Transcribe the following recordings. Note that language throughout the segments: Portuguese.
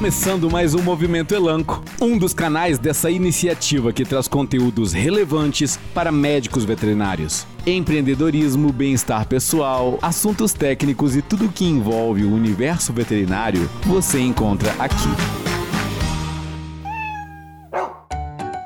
começando mais um Movimento Elanco, um dos canais dessa iniciativa que traz conteúdos relevantes para médicos veterinários. Empreendedorismo, bem-estar pessoal, assuntos técnicos e tudo que envolve o universo veterinário você encontra aqui.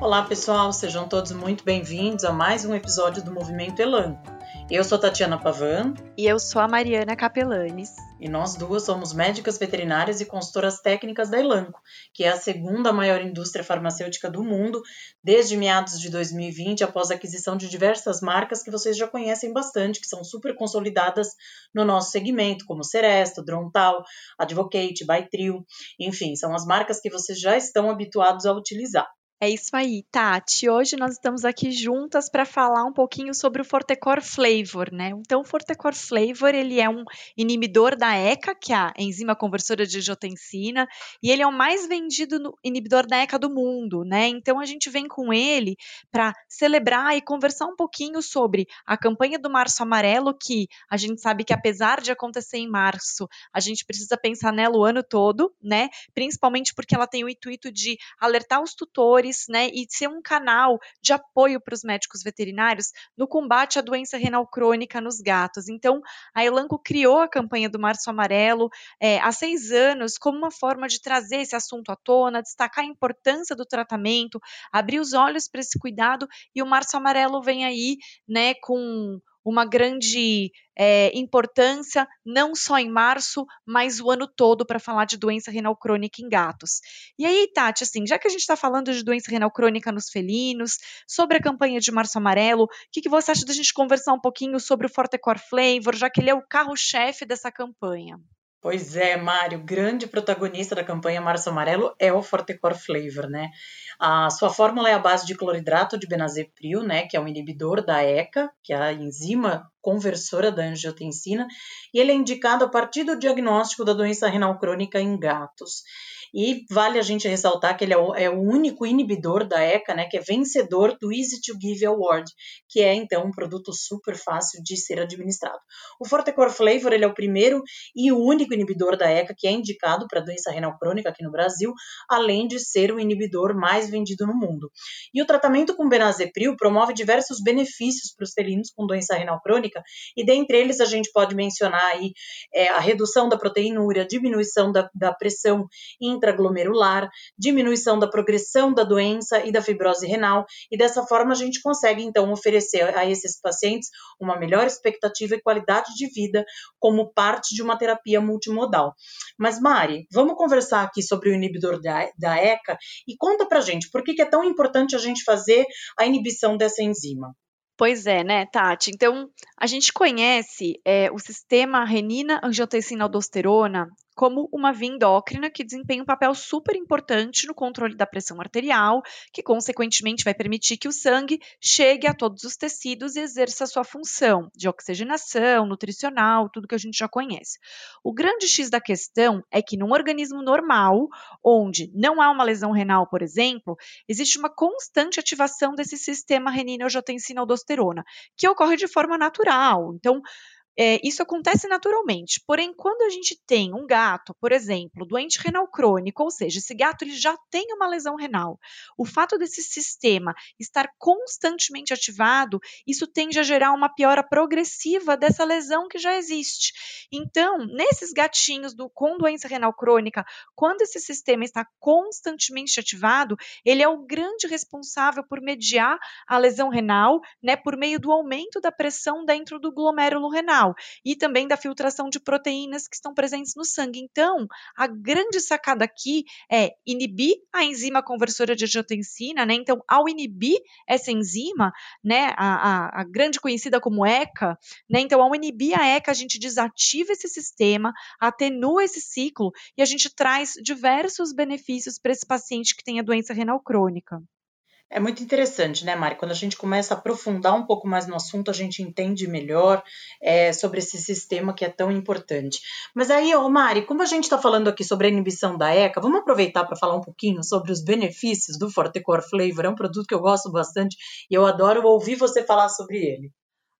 Olá pessoal, sejam todos muito bem-vindos a mais um episódio do Movimento Elanco. Eu sou Tatiana Pavan. E eu sou a Mariana Capelanes. E nós duas somos médicas veterinárias e consultoras técnicas da Elanco, que é a segunda maior indústria farmacêutica do mundo, desde meados de 2020, após a aquisição de diversas marcas que vocês já conhecem bastante, que são super consolidadas no nosso segmento, como Seresto, Drontal, Advocate, Bytrio, enfim, são as marcas que vocês já estão habituados a utilizar. É isso aí, Tati. Hoje nós estamos aqui juntas para falar um pouquinho sobre o Fortecor Flavor, né? Então, o Fortecor Flavor, ele é um inibidor da ECA, que é a enzima conversora de angiotensina, e ele é o mais vendido inibidor da ECA do mundo, né? Então, a gente vem com ele para celebrar e conversar um pouquinho sobre a campanha do Março Amarelo, que a gente sabe que apesar de acontecer em março, a gente precisa pensar nela o ano todo, né? Principalmente porque ela tem o intuito de alertar os tutores né, e ser um canal de apoio para os médicos veterinários no combate à doença renal crônica nos gatos. Então, a Elanco criou a campanha do Março Amarelo é, há seis anos como uma forma de trazer esse assunto à tona, destacar a importância do tratamento, abrir os olhos para esse cuidado, e o Março Amarelo vem aí, né, com uma grande é, importância, não só em março, mas o ano todo, para falar de doença renal crônica em gatos. E aí, Tati, assim, já que a gente está falando de doença renal crônica nos felinos, sobre a campanha de Março Amarelo, o que, que você acha da gente conversar um pouquinho sobre o Fortecor Flavor, já que ele é o carro-chefe dessa campanha? Pois é, Mário, grande protagonista da campanha Março Amarelo é o Fortecor Flavor, né? A sua fórmula é a base de cloridrato de benazepril, né, que é um inibidor da ECA, que é a enzima conversora da angiotensina, e ele é indicado a partir do diagnóstico da doença renal crônica em gatos. E vale a gente ressaltar que ele é o, é o, único inibidor da ECA, né, que é vencedor do Easy to Give Award, que é então um produto super fácil de ser administrado. O Fortecor Flavor ele é o primeiro e o único inibidor da ECA que é indicado para doença renal crônica aqui no Brasil, além de ser o inibidor mais vendido no mundo. E o tratamento com benazepril promove diversos benefícios para os felinos com doença renal crônica, e dentre eles a gente pode mencionar aí é, a redução da proteinúria, diminuição da, da pressão intraglomerular, diminuição da progressão da doença e da fibrose renal, e dessa forma a gente consegue então oferecer a esses pacientes uma melhor expectativa e qualidade de vida como parte de uma terapia multimodal. Mas Mari, vamos conversar aqui sobre o inibidor da, ECA e conta pra gente por que, que é tão importante a gente fazer a inibição dessa enzima. Pois é, né, Tati? Então, a gente conhece é, o sistema renina-angiotensina-aldosterona como uma via endócrina que desempenha um papel super importante no controle da pressão arterial, que consequentemente vai permitir que o sangue chegue a todos os tecidos e exerça a sua função de oxigenação, nutricional, tudo que a gente já conhece. O grande X da questão é que num organismo normal, onde não há uma lesão renal, por exemplo, existe uma constante ativação desse sistema renina-angiotensina-aldosterona, que ocorre de forma natural. Então, é, isso acontece naturalmente. Porém, quando a gente tem um gato, por exemplo, doente renal crônico, ou seja, esse gato ele já tem uma lesão renal, o fato desse sistema estar constantemente ativado, isso tende a gerar uma piora progressiva dessa lesão que já existe. Então, nesses gatinhos do, com doença renal crônica, quando esse sistema está constantemente ativado, ele é o grande responsável por mediar a lesão renal, né, por meio do aumento da pressão dentro do glomérulo renal e também da filtração de proteínas que estão presentes no sangue. Então, a grande sacada aqui é inibir a enzima conversora de angiotensina, né? Então, ao inibir essa enzima, né, a, a, a grande conhecida como ECA, né? Então, ao inibir a ECA, a gente desativa esse sistema, atenua esse ciclo e a gente traz diversos benefícios para esse paciente que tem a doença renal crônica. É muito interessante, né, Mari? Quando a gente começa a aprofundar um pouco mais no assunto, a gente entende melhor é, sobre esse sistema que é tão importante. Mas aí, ô Mari, como a gente está falando aqui sobre a inibição da ECA, vamos aproveitar para falar um pouquinho sobre os benefícios do Fortecor Flavor. É um produto que eu gosto bastante e eu adoro ouvir você falar sobre ele.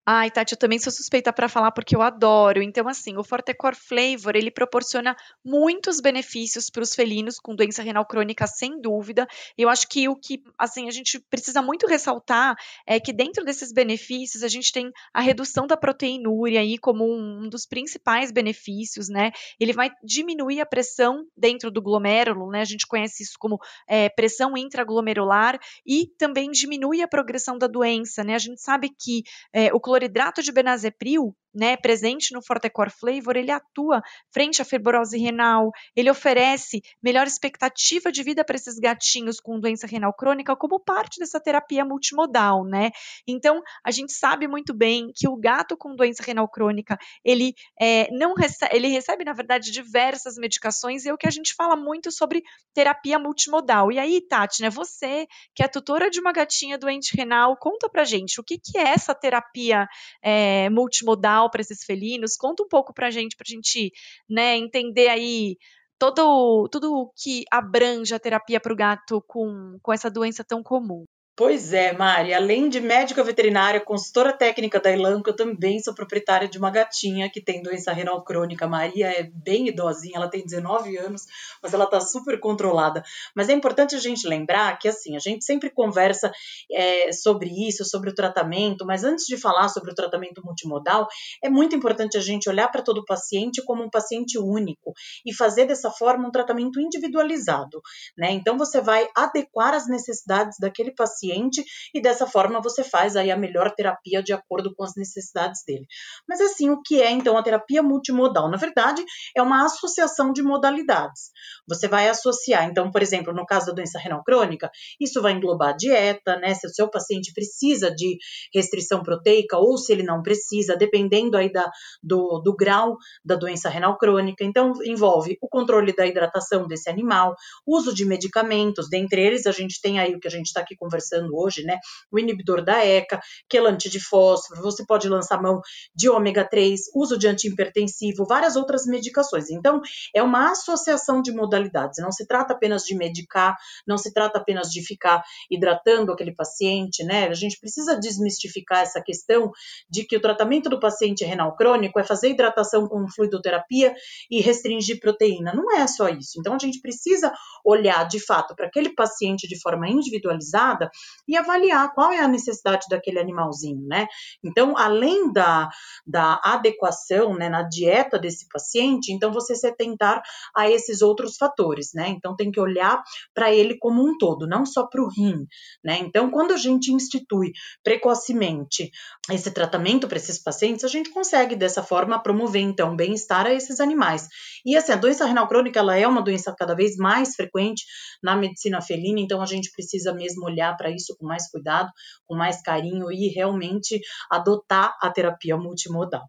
Ai, Tati, eu também sou suspeita para falar porque eu adoro. Então, assim, o Fortecor Flavor, ele proporciona muitos benefícios para os felinos com doença renal crônica, sem dúvida. Eu acho que o que, assim, a gente precisa muito ressaltar é que dentro desses benefícios, a gente tem a redução da proteinúria aí como um, dos principais benefícios, né? Ele vai diminuir a pressão dentro do glomérulo, né? A gente conhece isso como é, pressão intraglomerular e também diminui a progressão da doença, né? A gente sabe que é, o cloridrato de benazepril né, presente no Fortecor Flavor, ele atua frente à fibrose renal, ele oferece melhor expectativa de vida para esses gatinhos com doença renal crônica como parte dessa terapia multimodal, né? Então, a gente sabe muito bem que o gato com doença renal crônica, ele é, não recebe, ele recebe, na verdade, diversas medicações, e é o que a gente fala muito sobre terapia multimodal. E aí, Tati, né, você, que é tutora de uma gatinha doente renal, conta pra gente, o que, que é essa terapia é, multimodal para esses felinos? Conta um pouco para a gente, para a gente né, entender aí todo tudo que abrange a terapia para o gato com, com essa doença tão comum. Pois é, Mari. Além de médica veterinária, consultora técnica da Elanco, eu também sou proprietária de uma gatinha que tem doença renal crônica. Maria é bem idosinha, ela tem 19 anos, mas ela está super controlada. Mas é importante a gente lembrar que, assim, a gente sempre conversa é, sobre isso, sobre o tratamento, mas antes de falar sobre o tratamento multimodal, é muito importante a gente olhar para todo paciente como um paciente único e fazer dessa forma um tratamento individualizado, né? Então, você vai adequar as necessidades daquele paciente paciente e dessa forma você faz aí a melhor terapia de acordo com as necessidades dele. Mas assim, o que é então a terapia multimodal? Na verdade, é uma associação de modalidades. Você vai associar, então, por exemplo, no caso da doença renal crônica, isso vai englobar a dieta, né? Se o seu paciente precisa de restrição proteica ou se ele não precisa, dependendo aí da, do, do grau da doença renal crônica. Então, envolve o controle da hidratação desse animal, uso de medicamentos, dentre eles a gente tem aí o que a gente está aqui conversando conversando hoje, né? O inibidor da ECA, quelante de fósforo, você pode lançar mão de ômega 3, uso de antihipertensivo, várias outras medicações. Então, é uma associação de modalidades. Não se trata apenas de medicar, não se trata apenas de ficar hidratando aquele paciente, né? A gente precisa desmistificar essa questão de que o tratamento do paciente renal crônico é fazer hidratação com fluidoterapia e restringir proteína. Não é só isso. Então, a gente precisa olhar de fato para aquele paciente de forma individualizada e avaliar qual é a necessidade daquele animalzinho, né? Então, além da, da adequação né, na dieta desse paciente, então você se atentar a esses outros fatores, né? Então, tem que olhar para ele como um todo, não só para o rim, né? Então, quando a gente institui precocemente esse tratamento para esses pacientes, a gente consegue dessa forma promover então bem-estar a esses animais. E assim, a doença renal crônica ela é uma doença cada vez mais frequente na medicina felina, então a gente precisa mesmo olhar para isso com mais cuidado, com mais carinho e realmente adotar a terapia multimodal.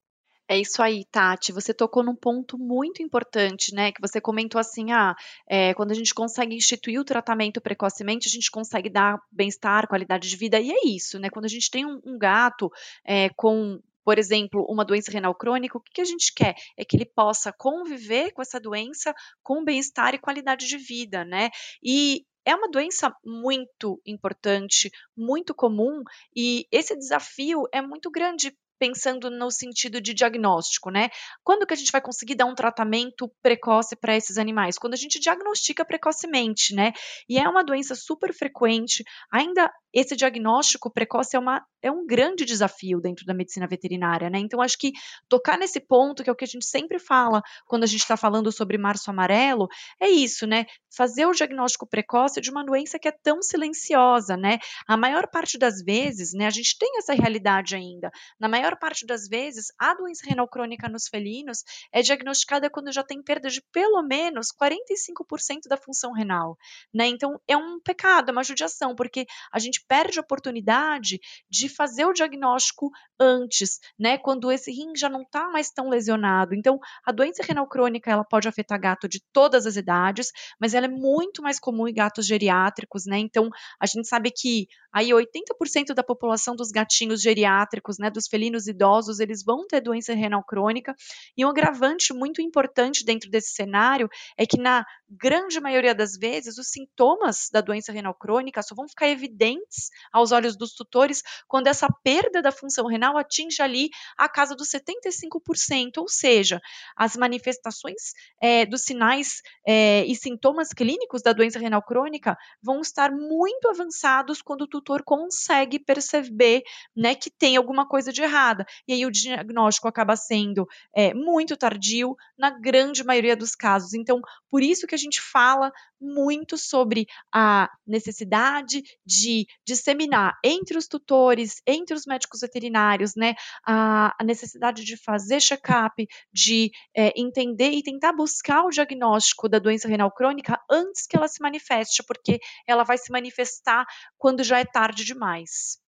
É isso aí, Tati. Você tocou num ponto muito importante, né? Que você comentou assim: ah, é, quando a gente consegue instituir o tratamento precocemente, a gente consegue dar bem-estar, qualidade de vida, e é isso, né? Quando a gente tem um, um gato é, com por exemplo, uma doença renal crônica, o que, a gente quer? É que ele possa conviver com essa doença com bem-estar e qualidade de vida, né? E é uma doença muito importante, muito comum, e esse desafio é muito grande pensando no sentido de diagnóstico, né? Quando que a gente vai conseguir dar um tratamento precoce para esses animais? Quando a gente diagnostica precocemente, né? E é uma doença super frequente, ainda esse diagnóstico precoce é, uma, é um grande desafio dentro da medicina veterinária, né? Então, acho que tocar nesse ponto, que é o que a gente sempre fala quando a gente está falando sobre março amarelo, é isso, né? Fazer o diagnóstico precoce de uma doença que é tão silenciosa, né? A maior parte das vezes, né, a gente tem essa realidade ainda. Na maior parte das vezes, a doença renal crônica nos felinos é diagnosticada quando já tem perda de pelo menos 45% da função renal, né? Então, é um pecado, é uma judiação, porque a gente perde a oportunidade de fazer o diagnóstico antes, né? Quando esse rim já não está mais tão lesionado. Então, a doença renal crônica ela pode afetar gato de todas as idades, mas ela é muito mais comum em gatos geriátricos, né? Então, a gente sabe que aí 80% da população dos gatinhos geriátricos, né, dos felinos idosos, eles vão ter doença renal crônica. E um agravante muito importante dentro desse cenário é que na grande maioria das vezes, os sintomas da doença renal crônica só vão ficar evidentes aos olhos dos tutores quando essa perda da função renal atinge ali a casa dos 75%, ou seja, as manifestações é, dos sinais é, e sintomas clínicos da doença renal crônica vão estar muito avançados quando o tutor consegue perceber né, que tem alguma coisa de errada. E aí o diagnóstico acaba sendo é, muito tardio na grande maioria dos casos. Então, por isso que a gente fala muito sobre a necessidade de disseminar entre os tutores, entre os médicos veterinários, né, a, a necessidade de fazer check-up, de é, entender e tentar buscar o diagnóstico da doença renal crônica antes que ela se manifeste, porque ela vai se manifestar quando já é tarde demais.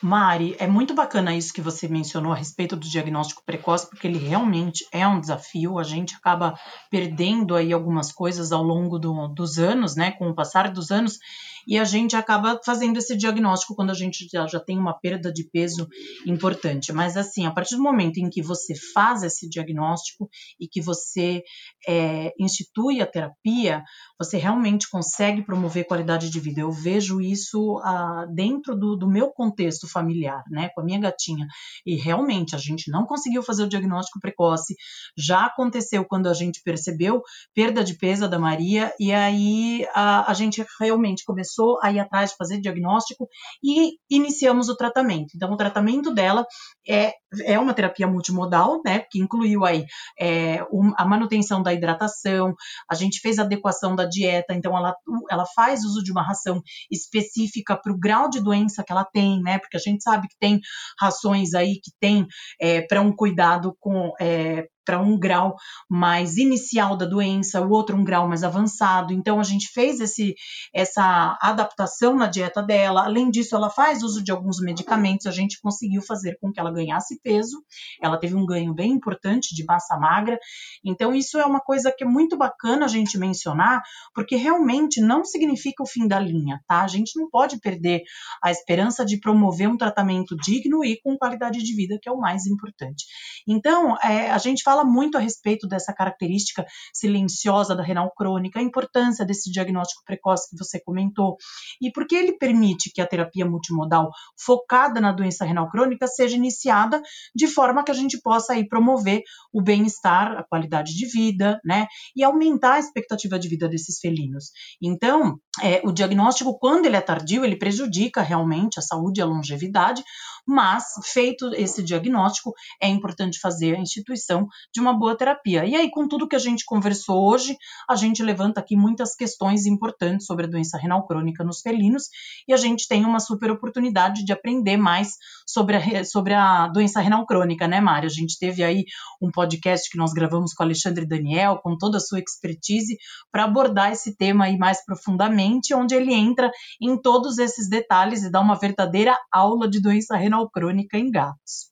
Mari, é muito bacana isso que você mencionou a respeito do diagnóstico precoce, porque ele realmente é um desafio. A gente acaba perdendo aí algumas coisas ao longo do, dos anos, né? Com o passar dos anos, e a gente acaba fazendo esse diagnóstico quando a gente já, já tem uma perda de peso importante. Mas assim, a partir do momento em que você faz esse diagnóstico e que você é, institui a terapia, você realmente consegue promover qualidade de vida. Eu vejo isso ah, dentro do, do meu contexto familiar, né, com a minha gatinha. E realmente a gente não conseguiu fazer o diagnóstico precoce. Já aconteceu quando a gente percebeu perda de peso da Maria e aí a, a gente realmente começou a ir atrás de fazer diagnóstico e iniciamos o tratamento. Então, o tratamento dela é, é uma terapia multimodal, né, que incluiu aí é, a manutenção da hidratação, a gente fez adequação da dieta, então ela, ela faz uso de uma ração específica para o grau de doença que ela tem, né, porque a gente sabe que tem rações aí que tem é, para um cuidado com é, para um grau mais inicial da doença, o outro um grau mais avançado. Então a gente fez esse, essa adaptação na dieta dela. Além disso, ela faz uso de alguns medicamentos. A gente conseguiu fazer com que ela ganhasse peso. Ela teve um ganho bem importante de massa magra. Então isso é uma coisa que é muito bacana a gente mencionar, porque realmente não significa o fim da linha, tá? A gente não pode perder a esperança de promover um tratamento digno e com qualidade de vida, que é o mais importante. Então, é, a gente fala muito a respeito dessa característica silenciosa da renal crônica, a importância desse diagnóstico precoce que você comentou, e porque ele permite que a terapia multimodal focada na doença renal crônica seja iniciada de forma que a gente possa aí promover o bem-estar, a qualidade de vida, né, e aumentar a expectativa de vida desses felinos. Então, é, o diagnóstico, quando ele é tardio, ele prejudica realmente a saúde e a longevidade, mas feito esse diagnóstico, é importante fazer a instituição de uma boa terapia. E aí, com tudo que a gente conversou hoje, a gente levanta aqui muitas questões importantes sobre a doença renal crônica nos felinos e a gente tem uma super oportunidade de aprender mais sobre a, sobre a doença renal crônica, né, Mari? A gente teve aí um podcast que nós gravamos com Alexandre Daniel, com toda a sua expertise, para abordar esse tema aí mais profundamente, onde ele entra em todos esses detalhes e dá uma verdadeira aula de doença renal crônica em gatos.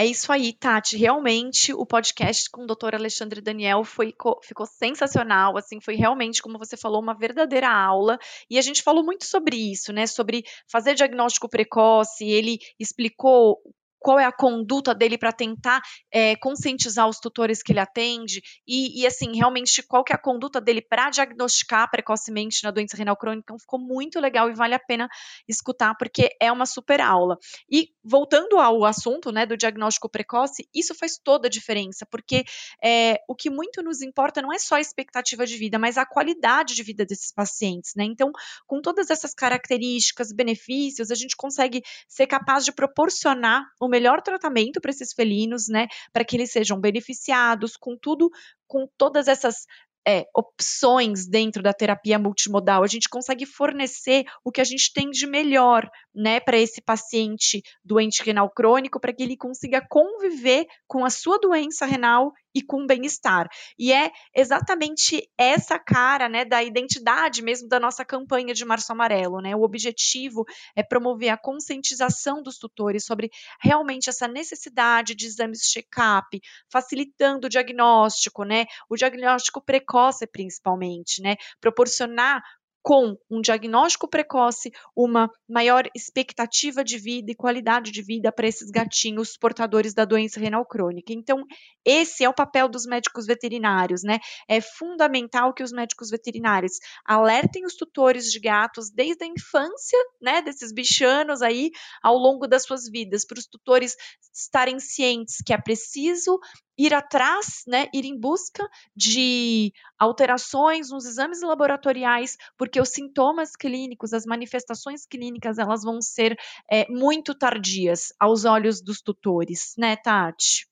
É isso aí, Tati. Realmente o podcast com o Dr. Alexandre Daniel foi, ficou sensacional, assim, foi realmente, como você falou, uma verdadeira aula. E a gente falou muito sobre isso, né? Sobre fazer diagnóstico precoce. Ele explicou qual é a conduta dele para tentar é, conscientizar os tutores que ele atende e, e, assim, realmente qual que é a conduta dele para diagnosticar precocemente na doença renal crônica. Então, ficou muito legal e vale a pena escutar, porque é uma super aula. E voltando ao assunto né, do diagnóstico precoce, isso faz toda a diferença, porque é, o que muito nos importa não é só a expectativa de vida, mas a qualidade de vida desses pacientes. Né? Então, com todas essas características, benefícios, a gente consegue ser capaz de proporcionar melhor tratamento para esses felinos, né? Para que eles sejam beneficiados com tudo, com todas essas é, opções dentro da terapia multimodal, a gente consegue fornecer o que a gente tem de melhor, né, para esse paciente doente renal crônico, para que ele consiga conviver com a sua doença renal e com bem-estar. E é exatamente essa cara, né, da identidade mesmo da nossa campanha de Março Amarelo, né? O objetivo é promover a conscientização dos tutores sobre realmente essa necessidade de exames check-up, facilitando o diagnóstico, né? O diagnóstico precoce principalmente, né? Proporcionar com um diagnóstico precoce, uma maior expectativa de vida e qualidade de vida para esses gatinhos portadores da doença renal crônica. Então, esse é o papel dos médicos veterinários, né? É fundamental que os médicos veterinários alertem os tutores de gatos desde a infância, né, desses bichanos aí ao longo das suas vidas, para os tutores estarem cientes que é preciso ir atrás, né, ir em busca de alterações nos exames laboratoriais, porque os sintomas clínicos, as manifestações clínicas, elas vão ser é, muito tardias aos olhos dos tutores, né, Tati?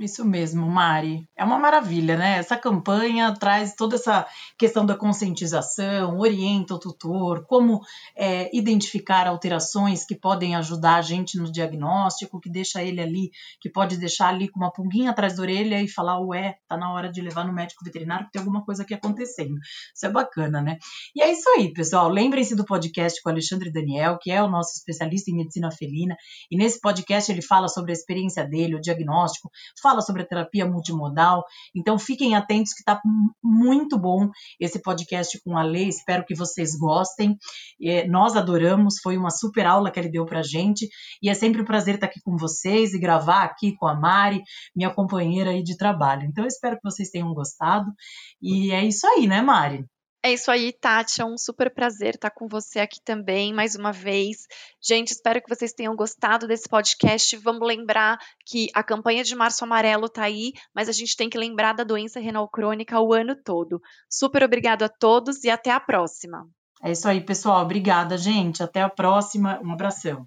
Isso mesmo, Mari. É uma maravilha, né? Essa campanha traz toda essa questão da conscientização, orienta o tutor, como é, identificar alterações que podem ajudar a gente no diagnóstico, que deixa ele ali, que pode deixar ali com uma pulguinha atrás da orelha e falar, ué, tá na hora de levar no médico veterinário porque tem alguma coisa aqui acontecendo. Isso é bacana, né? E é isso aí, pessoal. Lembrem-se do podcast com o Alexandre Daniel, que é o nosso especialista em medicina felina, e nesse podcast ele fala sobre a experiência dele, o diagnóstico, fala sobre a terapia multimodal. Então fiquem atentos que está muito bom esse podcast com a Lei. Espero que vocês gostem. É, nós adoramos, foi uma super aula que ele deu para gente e é sempre um prazer estar aqui com vocês e gravar aqui com a Mari, minha companheira aí de trabalho. Então espero que vocês tenham gostado e é isso aí, né, Mari? É isso aí, Tati. É um super prazer estar com você aqui também, mais uma vez. Gente, espero que vocês tenham gostado desse podcast. Vamos lembrar que a campanha de Março Amarelo está aí, mas a gente tem que lembrar da doença renal crônica o ano todo. Super obrigado a todos e até a próxima. É isso aí, pessoal. Obrigada, gente. Até a próxima. Um abração.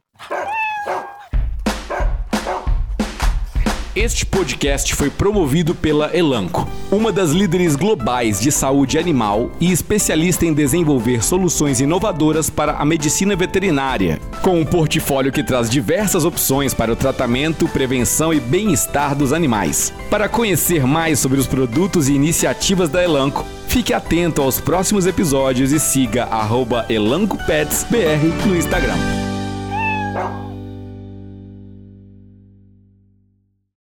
Este podcast foi promovido pela Elanco, uma das líderes globais de saúde animal e especialista em desenvolver soluções inovadoras para a medicina veterinária, com um portfólio que traz diversas opções para o tratamento, prevenção e bem-estar dos animais. Para conhecer mais sobre os produtos e iniciativas da Elanco, fique atento aos próximos episódios e siga @elancopetsbr no Instagram.